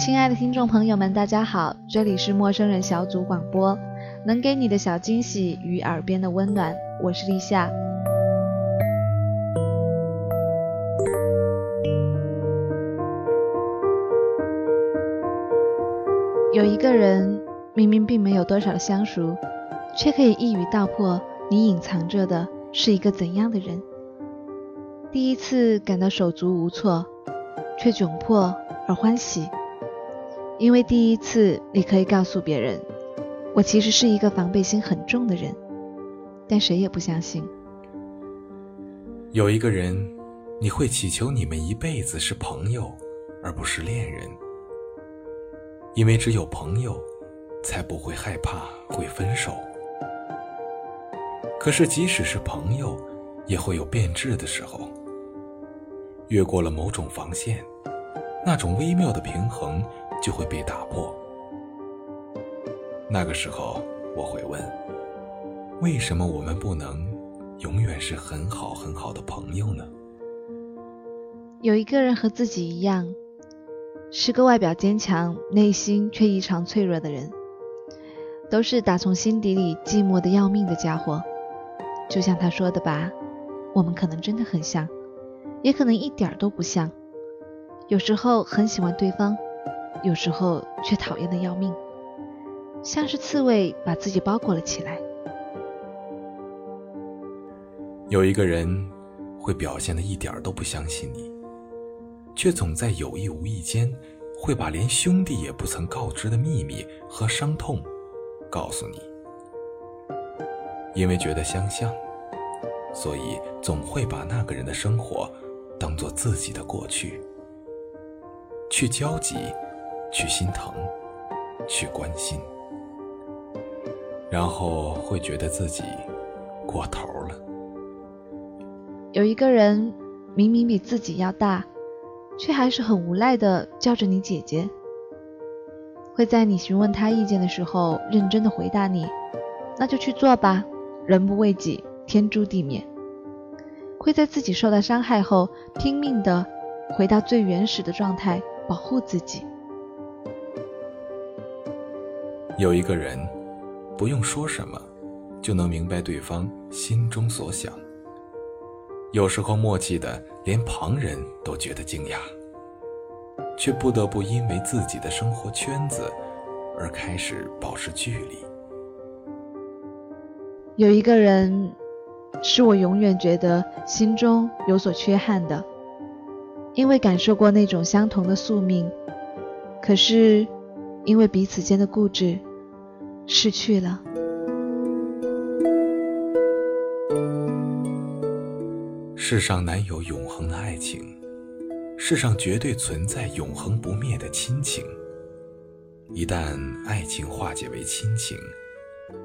亲爱的听众朋友们，大家好，这里是陌生人小组广播，能给你的小惊喜与耳边的温暖，我是立夏。有一个人，明明并没有多少相熟，却可以一语道破你隐藏着的是一个怎样的人。第一次感到手足无措，却窘迫而欢喜。因为第一次，你可以告诉别人，我其实是一个防备心很重的人，但谁也不相信。有一个人，你会祈求你们一辈子是朋友，而不是恋人，因为只有朋友，才不会害怕会分手。可是即使是朋友，也会有变质的时候，越过了某种防线，那种微妙的平衡。就会被打破。那个时候，我会问：为什么我们不能永远是很好很好的朋友呢？有一个人和自己一样，是个外表坚强、内心却异常脆弱的人，都是打从心底里寂寞的要命的家伙。就像他说的吧，我们可能真的很像，也可能一点都不像。有时候很喜欢对方。有时候却讨厌的要命，像是刺猬把自己包裹了起来。有一个人会表现的一点都不相信你，却总在有意无意间会把连兄弟也不曾告知的秘密和伤痛告诉你。因为觉得相像，所以总会把那个人的生活当做自己的过去，去交集。去心疼，去关心，然后会觉得自己过头了。有一个人明明比自己要大，却还是很无赖的叫着你姐姐。会在你询问他意见的时候，认真的回答你：“那就去做吧，人不为己，天诛地灭。”会在自己受到伤害后，拼命的回到最原始的状态，保护自己。有一个人，不用说什么，就能明白对方心中所想。有时候默契的连旁人都觉得惊讶，却不得不因为自己的生活圈子而开始保持距离。有一个人，是我永远觉得心中有所缺憾的，因为感受过那种相同的宿命，可是因为彼此间的固执。失去了。世上难有永恒的爱情，世上绝对存在永恒不灭的亲情。一旦爱情化解为亲情，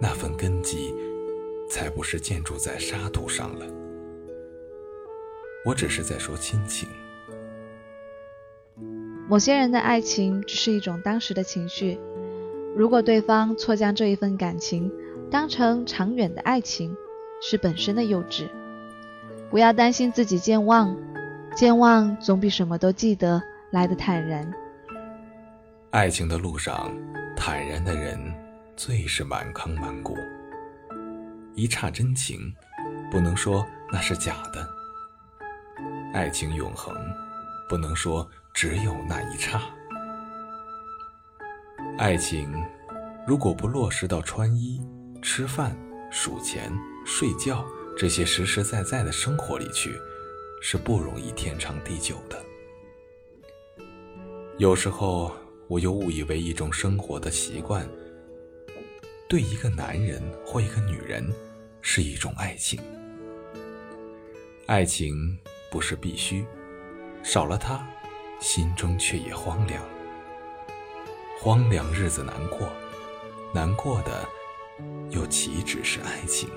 那份根基才不是建筑在沙土上了。我只是在说亲情。某些人的爱情只是一种当时的情绪。如果对方错将这一份感情当成长远的爱情，是本身的幼稚。不要担心自己健忘，健忘总比什么都记得来的坦然。爱情的路上，坦然的人最是满坑满谷。一刹真情，不能说那是假的。爱情永恒，不能说只有那一刹。爱情，如果不落实到穿衣、吃饭、数钱、睡觉这些实实在在的生活里去，是不容易天长地久的。有时候，我又误以为一种生活的习惯，对一个男人或一个女人，是一种爱情。爱情不是必须，少了它，心中却也荒凉。荒凉日子难过，难过的又岂止是爱情？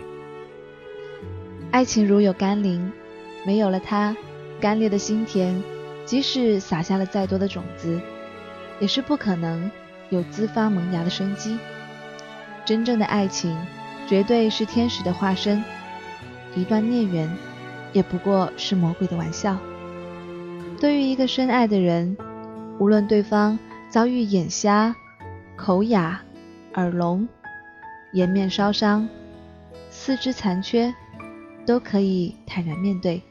爱情如有甘霖，没有了它，干裂的心田，即使撒下了再多的种子，也是不可能有滋发萌芽的生机。真正的爱情，绝对是天使的化身，一段孽缘，也不过是魔鬼的玩笑。对于一个深爱的人，无论对方。遭遇眼瞎、口哑、耳聋、颜面烧伤、四肢残缺，都可以坦然面对，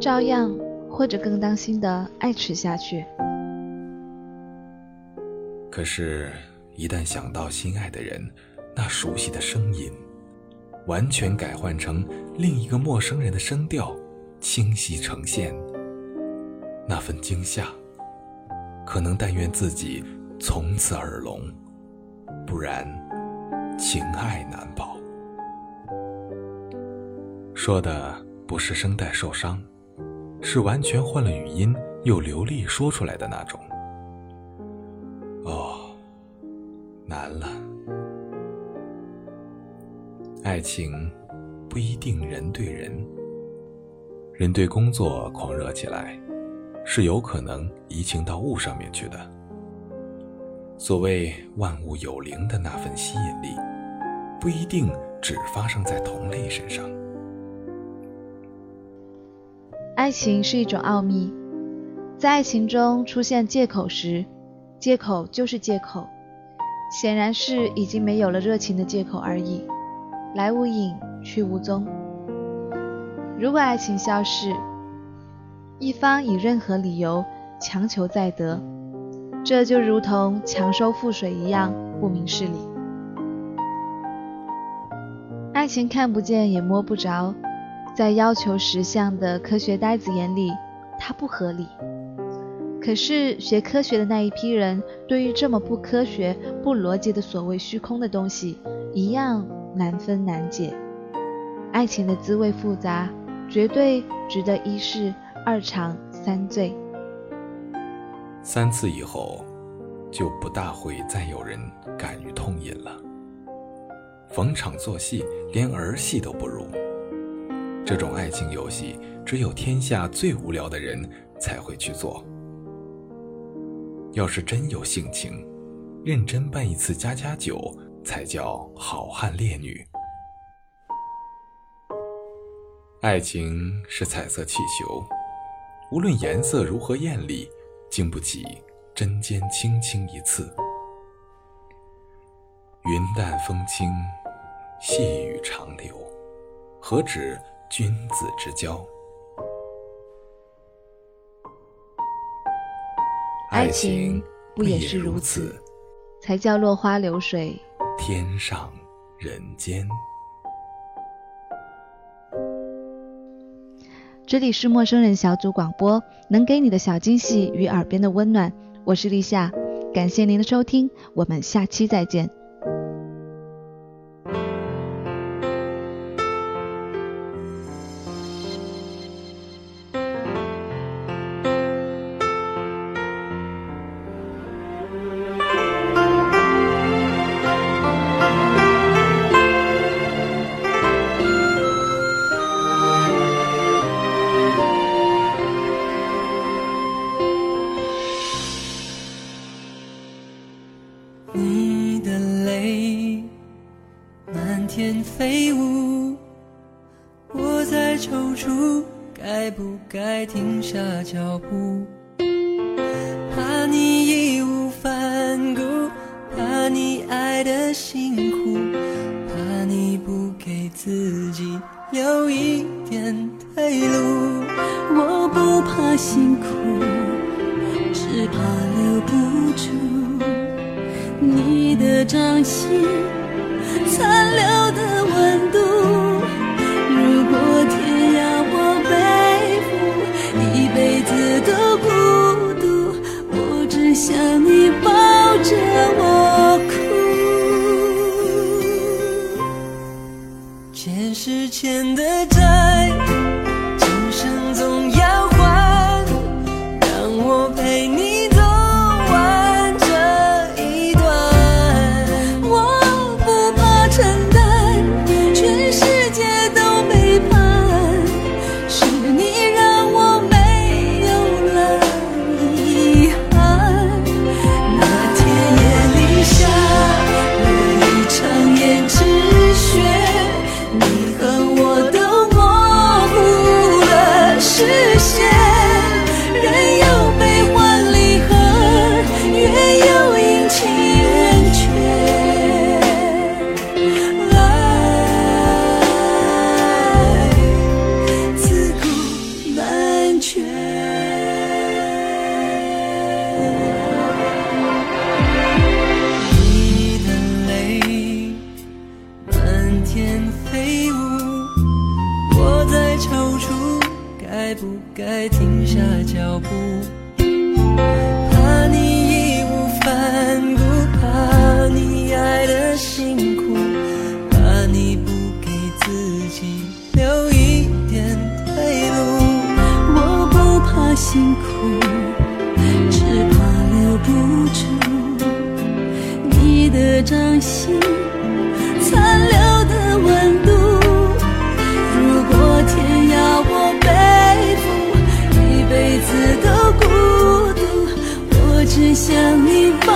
照样或者更当心的爱持下去。可是，一旦想到心爱的人，那熟悉的声音，完全改换成另一个陌生人的声调，清晰呈现，那份惊吓，可能但愿自己从此耳聋，不然情爱难保。说的不是声带受伤，是完全换了语音又流利说出来的那种。哦难了，爱情不一定人对人，人对工作狂热起来，是有可能移情到物上面去的。所谓万物有灵的那份吸引力，不一定只发生在同类身上。爱情是一种奥秘，在爱情中出现借口时，借口就是借口。显然是已经没有了热情的借口而已，来无影去无踪。如果爱情消逝，一方以任何理由强求再得，这就如同强收覆水一样不明事理。爱情看不见也摸不着，在要求实相的科学呆子眼里，它不合理。可是学科学的那一批人，对于这么不科学、不逻辑的所谓虚空的东西，一样难分难解。爱情的滋味复杂，绝对值得一试、二尝、三醉。三次以后，就不大会再有人敢于痛饮了。逢场作戏，连儿戏都不如。这种爱情游戏，只有天下最无聊的人才会去做。要是真有性情，认真办一次家家酒，才叫好汉烈女。爱情是彩色气球，无论颜色如何艳丽，经不起针尖轻轻一刺。云淡风轻，细雨长流，何止君子之交？爱情不也是如此，才叫落花流水，天上人间。这里是陌生人小组广播，能给你的小惊喜与耳边的温暖。我是立夏，感谢您的收听，我们下期再见。飞舞，我在踌躇，该不该停下脚步？怕你义无反顾，怕你爱的辛苦，怕你不给自己留一点退路。我不怕辛苦，只怕留不住你的掌心。残留的温度，如果天要我背负一辈子的孤独，我只想你抱着我。想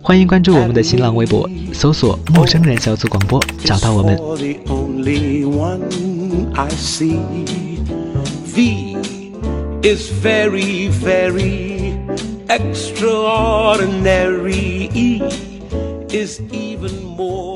欢迎关注我们的新浪微博，搜索“陌生人小组广播”，找到我们。The. V is very, very extraordinary. E is even more